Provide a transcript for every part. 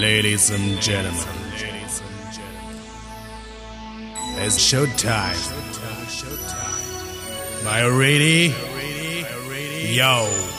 Ladies and gentlemen, it's showtime. My you ready? Yo.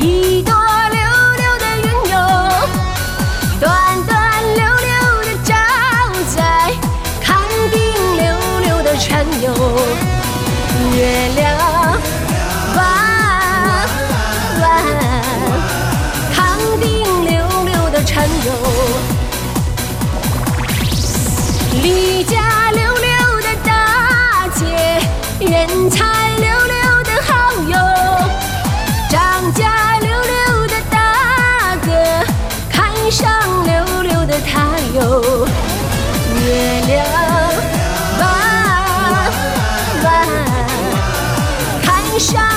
一段。shine.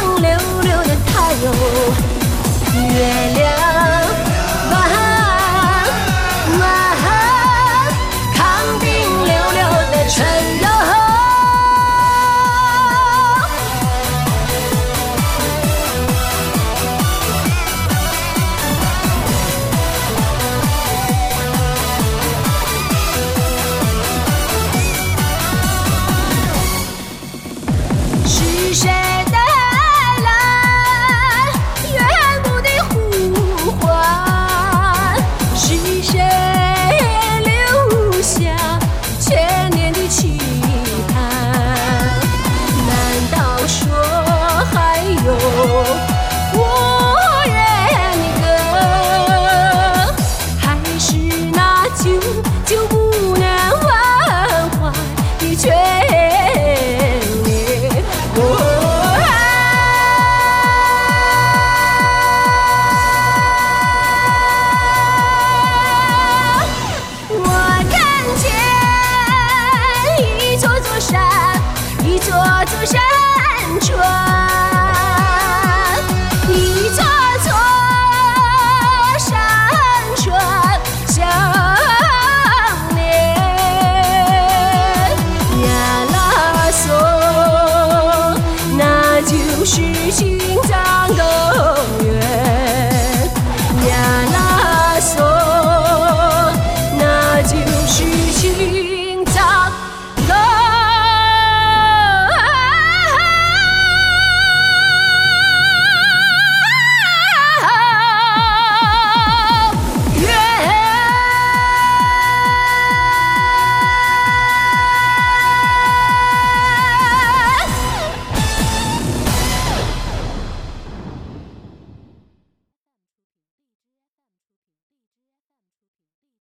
我坐山川